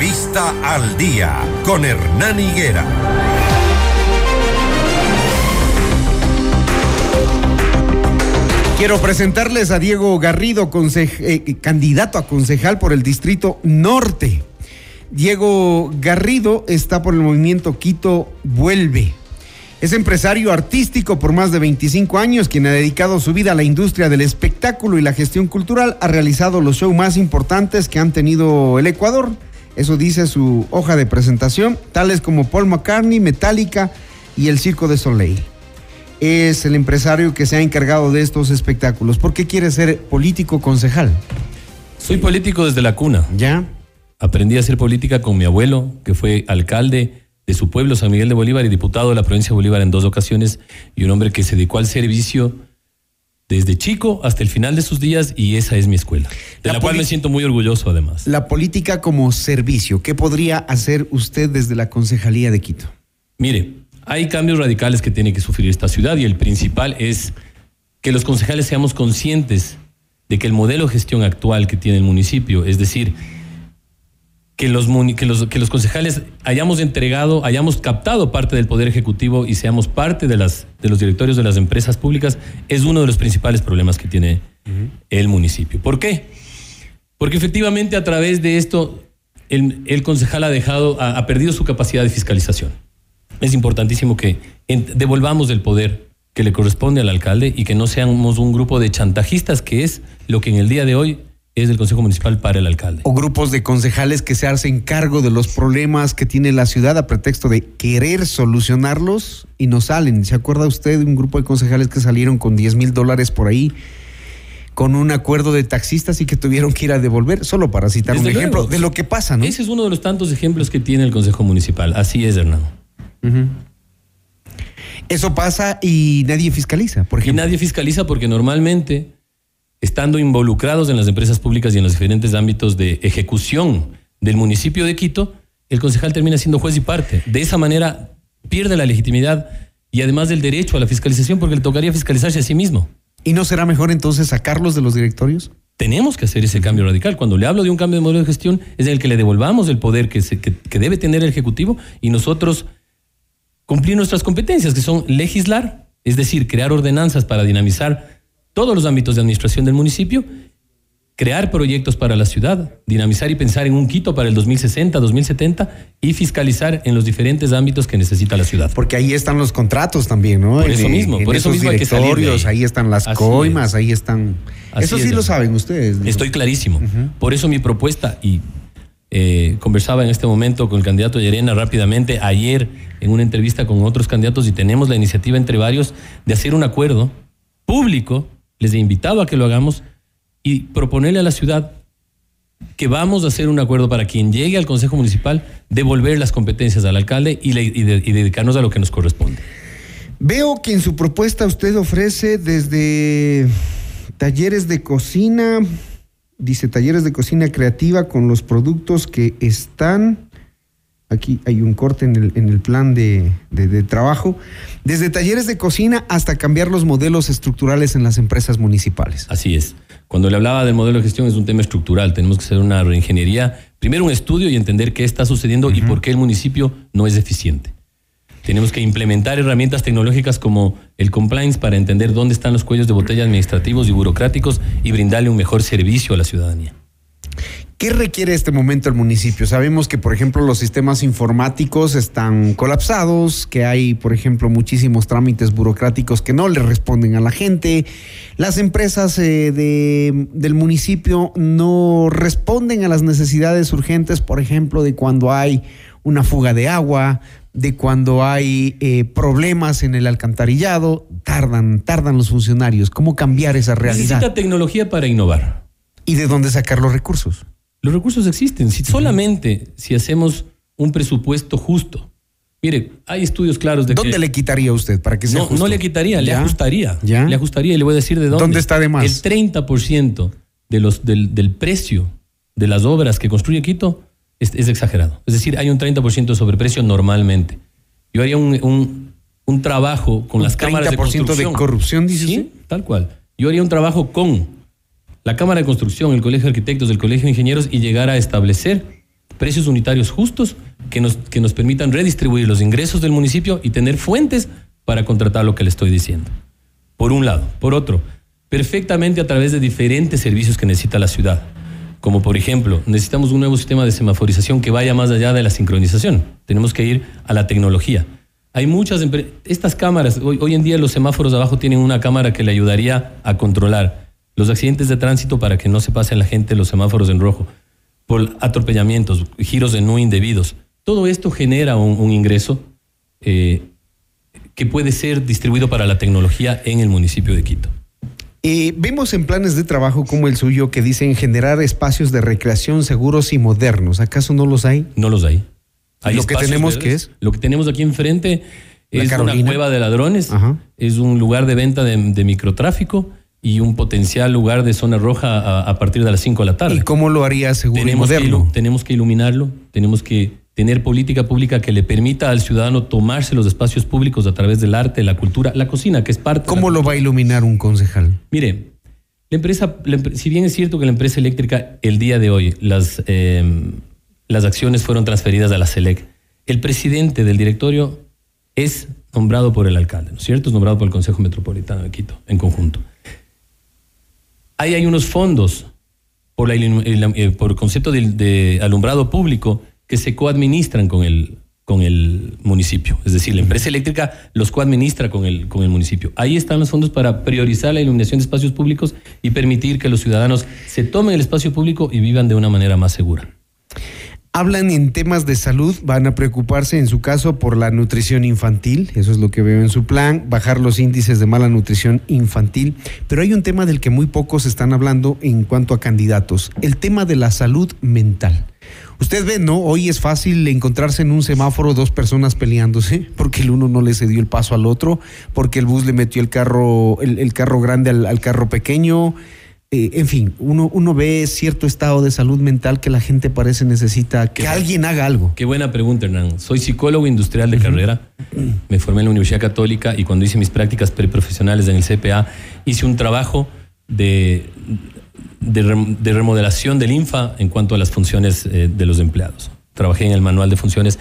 Entrevista al día con Hernán Higuera. Quiero presentarles a Diego Garrido, eh, candidato a concejal por el Distrito Norte. Diego Garrido está por el movimiento Quito Vuelve. Es empresario artístico por más de 25 años, quien ha dedicado su vida a la industria del espectáculo y la gestión cultural. Ha realizado los shows más importantes que han tenido el Ecuador. Eso dice su hoja de presentación, tales como Paul McCartney, Metallica y el Circo de Soleil. Es el empresario que se ha encargado de estos espectáculos. ¿Por qué quiere ser político concejal? Soy político desde la cuna. ¿Ya? Aprendí a hacer política con mi abuelo, que fue alcalde de su pueblo, San Miguel de Bolívar, y diputado de la provincia de Bolívar en dos ocasiones, y un hombre que se dedicó al servicio desde chico hasta el final de sus días, y esa es mi escuela, de la, cual me siento muy orgulloso además. La política como servicio, ¿qué podría hacer usted desde la Concejalía de Quito? Mire, hay cambios radicales que tiene que sufrir esta ciudad, y el principal es que los concejales seamos conscientes de que el modelo de gestión actual que tiene el municipio, es decir, que los, que los, que los concejales hayamos entregado, hayamos captado parte del Poder Ejecutivo y seamos parte de, las, de los directorios de las empresas públicas es uno de los principales problemas que tiene el municipio. ¿Por qué? Porque efectivamente a través de esto el, el concejal ha dejado, ha, perdido su capacidad de fiscalización. Es importantísimo que devolvamos el poder que le corresponde al alcalde y que no seamos un grupo de chantajistas, que es lo que en el día de hoy es del Consejo Municipal para el alcalde. O grupos de concejales que se hacen cargo de los problemas que tiene la ciudad a pretexto de querer solucionarlos y no salen. ¿Se acuerda usted de un grupo de concejales que salieron con 10 mil dólares por ahí? con un acuerdo de taxistas y que tuvieron que ir a devolver, solo para citar un ejemplo de lo que pasa, ¿no? Ese es uno de los tantos ejemplos que tiene el Consejo Municipal. Así es, Hernán. Eso pasa y nadie fiscaliza, por ejemplo. Y nadie fiscaliza porque normalmente estando involucrados en las empresas públicas y en los diferentes ámbitos de ejecución del municipio de Quito, el concejal termina siendo juez y parte. De esa manera pierde la legitimidad y además del derecho a la fiscalización porque le tocaría fiscalizarse a sí mismo. ¿Y no será mejor entonces sacarlos de los directorios? Tenemos que hacer ese cambio radical. Cuando le hablo de un cambio de modelo de gestión, es en el que le devolvamos el poder que, que debe tener el Ejecutivo y nosotros cumplir nuestras competencias, que son legislar, es decir, crear ordenanzas para dinamizar todos los ámbitos de administración del municipio, crear proyectos para la ciudad, dinamizar y pensar en un Quito para el 2060, 2070 y fiscalizar en los diferentes ámbitos que necesita la ciudad. Porque ahí están los contratos también, ¿no? Por eso mismo, por eso mismo hay que salir ahí. están las coimas, ahí están. eso sí lo saben ustedes. Estoy clarísimo. Por eso mi propuesta y eh, conversaba en este momento con el candidato Yerena rápidamente ayer en una entrevista con otros candidatos y tenemos la iniciativa entre varios de hacer un acuerdo público les he invitado a que lo hagamos y proponerle a la ciudad que vamos a hacer un acuerdo para quien llegue al Consejo Municipal devolver las competencias al alcalde y, dedicarnos a lo que nos corresponde. Veo que en su propuesta usted ofrece desde talleres de cocina, dice talleres de cocina creativa con los productos que están Aquí hay un corte en el, en el plan de, trabajo. Desde talleres de cocina hasta cambiar los modelos estructurales en las empresas municipales. Así es. Cuando le hablaba del modelo de gestión es un tema estructural. Tenemos que hacer una reingeniería. Primero un estudio y entender qué está sucediendo y por qué el municipio no es eficiente. Tenemos que implementar herramientas tecnológicas como el compliance para entender dónde están los cuellos de botella administrativos y burocráticos y brindarle un mejor servicio a la ciudadanía. ¿Qué requiere este momento el municipio? Sabemos que, por ejemplo, los sistemas informáticos están colapsados, que hay, por ejemplo, muchísimos trámites burocráticos que no le responden a la gente. Las empresas eh, del municipio no responden a las necesidades urgentes, por ejemplo, de cuando hay una fuga de agua, de cuando hay eh, problemas en el alcantarillado. Tardan, tardan los funcionarios. ¿Cómo cambiar esa realidad? Necesita tecnología para innovar. ¿Y de dónde sacar los recursos? Los recursos existen. Si solamente si hacemos un presupuesto justo. Mire, hay estudios claros de ¿Dónde le quitaría usted para que sea no, No le quitaría, le ajustaría. ¿Ya? Le ajustaría y le voy a decir de dónde. ¿Dónde está de más? El 30% de los, del, del, precio de las obras que construye Quito es, exagerado. Es decir, hay un 30% de sobreprecio normalmente. Yo haría un, un, trabajo con las cámaras de construcción. de corrupción, dice Sí, tal cual. Yo haría un trabajo con la Cámara de Construcción, el Colegio de Arquitectos, el Colegio de Ingenieros y llegar a establecer precios unitarios justos que nos, que nos permitan redistribuir los ingresos del municipio y tener fuentes para contratar lo que le estoy diciendo. Por un lado. Por otro, perfectamente a través de diferentes servicios que necesita la ciudad. Como por ejemplo, necesitamos un nuevo sistema de semaforización que vaya más allá de la sincronización. Tenemos que ir a la tecnología. Hay muchas estas cámaras, hoy, hoy en día los semáforos abajo tienen una cámara que le ayudaría a controlar los accidentes de tránsito para que no se pase la gente los semáforos en rojo, por atropellamientos, giros de no indebidos. Todo esto genera un, ingreso eh, que puede ser distribuido para la tecnología en el municipio de Quito. Eh, vemos en planes de trabajo como el suyo que dicen generar espacios de recreación seguros y modernos. ¿Acaso no los hay? No los hay. lo que tenemos que es. Lo que tenemos aquí enfrente es una cueva de ladrones, es un lugar de venta de, microtráfico y un potencial lugar de zona roja a, partir de las 5 de la tarde. ¿Y cómo lo haría seguro y moderno? tenemos que iluminarlo, tenemos que tener política pública que le permita al ciudadano tomarse los espacios públicos a través del arte, la cultura, la cocina, que es parte. ¿Cómo lo va a iluminar un concejal? Mire, la empresa, si bien es cierto que la empresa eléctrica el día de hoy, las, em, las acciones fueron transferidas a la SELEC, el presidente del directorio es nombrado por el alcalde, ¿no es cierto? Es nombrado por el Consejo Metropolitano de Quito, en conjunto. Ahí hay unos fondos por, el, eh, por concepto de alumbrado público que se coadministran con el, con el municipio. Es decir, la empresa eléctrica los coadministra con el, con el municipio. Ahí están los fondos para priorizar la iluminación de espacios públicos y permitir que los ciudadanos se tomen el espacio público y vivan de una manera más segura. Hablan en temas de salud, van a preocuparse en su caso por la nutrición infantil, eso es lo que veo en su plan, bajar los índices de mala nutrición infantil, pero hay un tema del que muy pocos están hablando en cuanto a candidatos, el tema de la salud mental. Usted ve, ¿no? Hoy es fácil encontrarse en un semáforo dos personas peleándose porque el uno no le cedió el paso al otro, porque el bus le metió el carro, el, carro grande al, carro pequeño. Eh, en fin, uno, uno ve cierto estado de salud mental que la gente parece necesita que alguien haga algo. Qué buena pregunta, Hernán. Soy psicólogo industrial de carrera. Me formé en la Universidad Católica y cuando hice mis prácticas preprofesionales en el CPA, hice un trabajo de de, remodelación del INFA en cuanto a las funciones eh, de los empleados. Trabajé en el manual de funciones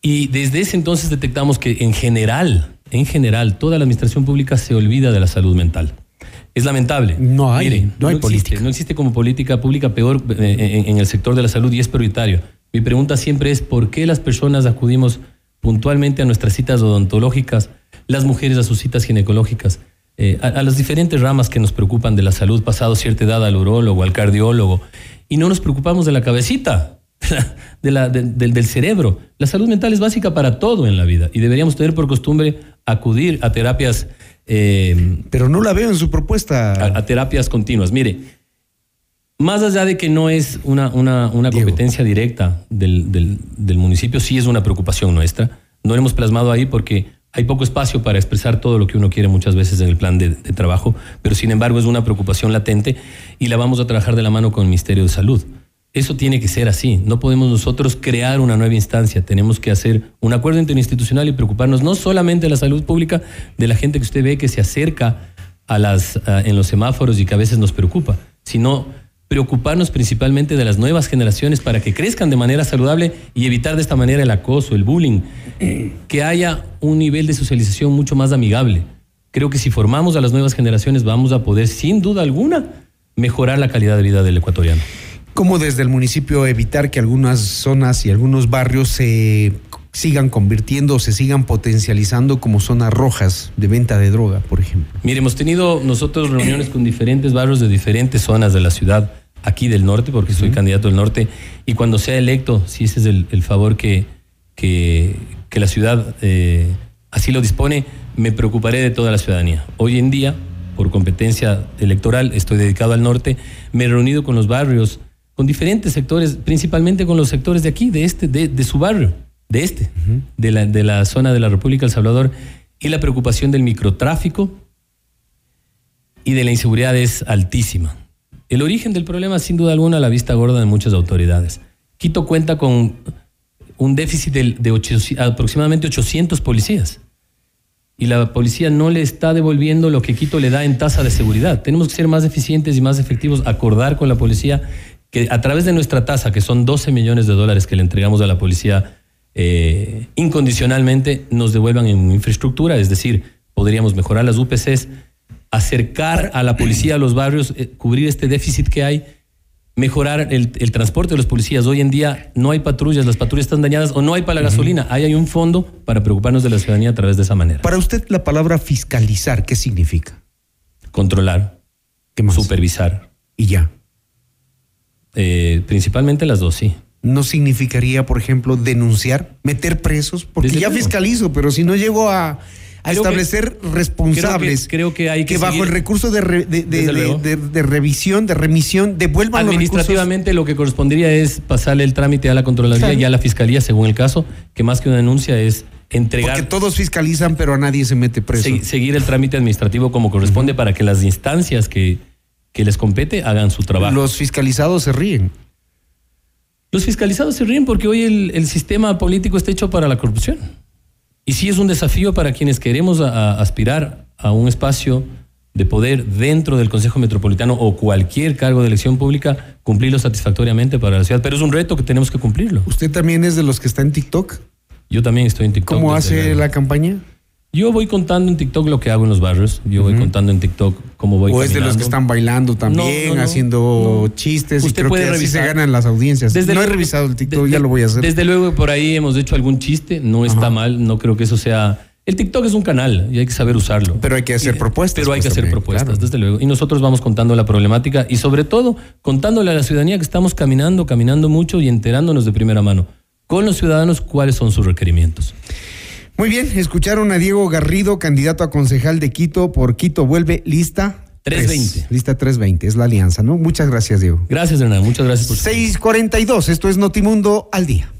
y desde ese entonces detectamos que en general, en general, toda la administración pública se olvida de la salud mental. Es lamentable. No hay, no, hay política. No existe como política pública peor eh, en, el sector de la salud y es prioritario. Mi pregunta siempre es por qué las personas acudimos puntualmente a nuestras citas odontológicas, las mujeres a sus citas ginecológicas, eh, a, las diferentes ramas que nos preocupan de la salud, pasado cierta edad al urólogo, al cardiólogo, y no nos preocupamos de la cabecita, de la, del cerebro. La salud mental es básica para todo en la vida y deberíamos tener por costumbre acudir a terapias. Eh, Pero no la veo en su propuesta. A, terapias continuas. Mire, más allá de que no es una, una, una competencia directa del, del, del municipio, sí es una preocupación nuestra. No lo hemos plasmado ahí porque hay poco espacio para expresar todo lo que uno quiere muchas veces en el plan de, trabajo, pero sin embargo es una preocupación latente y la vamos a trabajar de la mano con el Ministerio de Salud. Eso tiene que ser así. No podemos nosotros crear una nueva instancia. Tenemos que hacer un acuerdo interinstitucional y preocuparnos no solamente de la salud pública, de la gente que usted ve que se acerca a las, en los semáforos y que a veces nos preocupa, sino preocuparnos principalmente de las nuevas generaciones para que crezcan de manera saludable y evitar de esta manera el acoso, el bullying, que haya un nivel de socialización mucho más amigable. Creo que si formamos a las nuevas generaciones vamos a poder, sin duda alguna, mejorar la calidad de vida del ecuatoriano. ¿Cómo desde el municipio evitar que algunas zonas y algunos barrios se sigan convirtiendo, se sigan potencializando como zonas rojas de venta de droga, por ejemplo? Mire, hemos tenido nosotros reuniones con diferentes barrios de diferentes zonas de la ciudad, aquí del norte, porque soy candidato del norte, y cuando sea electo, si ese es el, favor que, que, la ciudad eh, así lo dispone, me preocuparé de toda la ciudadanía. Hoy en día, por competencia electoral, estoy dedicado al norte, me he reunido con los barrios, con diferentes sectores, principalmente con los sectores de aquí, de este, de, de su barrio de este, de, la, de la zona de la República del Salvador, y la preocupación del microtráfico y de la inseguridad es altísima. El origen del problema, sin duda alguna, la vista gorda de muchas autoridades. Quito cuenta con un déficit de, aproximadamente 800 policías. Y la policía no le está devolviendo lo que Quito le da en tasa de seguridad. Tenemos que ser más eficientes y más efectivos, acordar con la policía que a través de nuestra tasa, que son 12 millones de dólares que le entregamos a la policía eh, incondicionalmente, nos devuelvan en infraestructura, es decir, podríamos mejorar las UPCs, acercar a la policía a los barrios, eh, cubrir este déficit que hay, mejorar el, el, transporte de los policías. Hoy en día no hay patrullas, las patrullas están dañadas o no hay para la gasolina. Ahí hay un fondo para preocuparnos de la ciudadanía a través de esa manera. Para usted la palabra fiscalizar, ¿qué significa? Controlar. ¿Qué más? Supervisar. Y ya. Eh, principalmente las dos, sí. ¿No significaría, por ejemplo, denunciar, meter presos? Porque Desde ya luego. fiscalizo, pero si no llego a, que- establecer responsables creo que- creo que hay que bajo seguir- el recurso de, re- de- de- de- revisión, de remisión, devuelvan los. Administrativamente lo que correspondería es pasarle el trámite a la Contraloría Claro. y a la Fiscalía, según el caso, que más que una denuncia es Porque entregar, todos fiscalizan, pero a nadie se mete preso. se- seguir el trámite administrativo como corresponde para que las instancias que, que les compete hagan su trabajo. Los, Los fiscalizados se ríen. fiscalizados se ríen porque hoy el, el sistema político está hecho para la corrupción. Y sí es un desafío para quienes queremos a- a aspirar a un espacio de poder dentro del Consejo Metropolitano o cualquier cargo de elección pública, cumplirlo satisfactoriamente para la ciudad. Pero es un reto que tenemos que cumplirlo. ¿Usted también es de los que está en TikTok? Yo también estoy en TikTok. ¿Cómo hace luego. la campaña? Yo voy contando en TikTok lo que hago en los barrios. Yo voy contando en TikTok cómo voy ¿O es de los que están bailando también, No, no, no, haciendo chistes? y Usted creo puede que así revisar. se ganan las audiencias. no he revisado el TikTok, de- ya lo voy a hacer. Desde luego por ahí hemos hecho algún chiste, no está Ajá. mal, no creo que eso sea... El TikTok es un canal y hay que saber usarlo. Pero hay que hacer Y- propuestas, Pero hay pues, que hacer también, propuestas, claro. desde luego. Y nosotros vamos contando la problemática y sobre todo contándole a la ciudadanía que estamos caminando, caminando mucho y enterándonos de primera mano con los ciudadanos cuáles son sus requerimientos. Muy bien, escucharon a Diego Garrido, candidato a concejal de Quito por Quito Vuelve, lista 320. tres. Lista 320, es la alianza, ¿no? Muchas gracias, Diego. Gracias, Hernán. Muchas gracias por su 642, esto es Notimundo al día.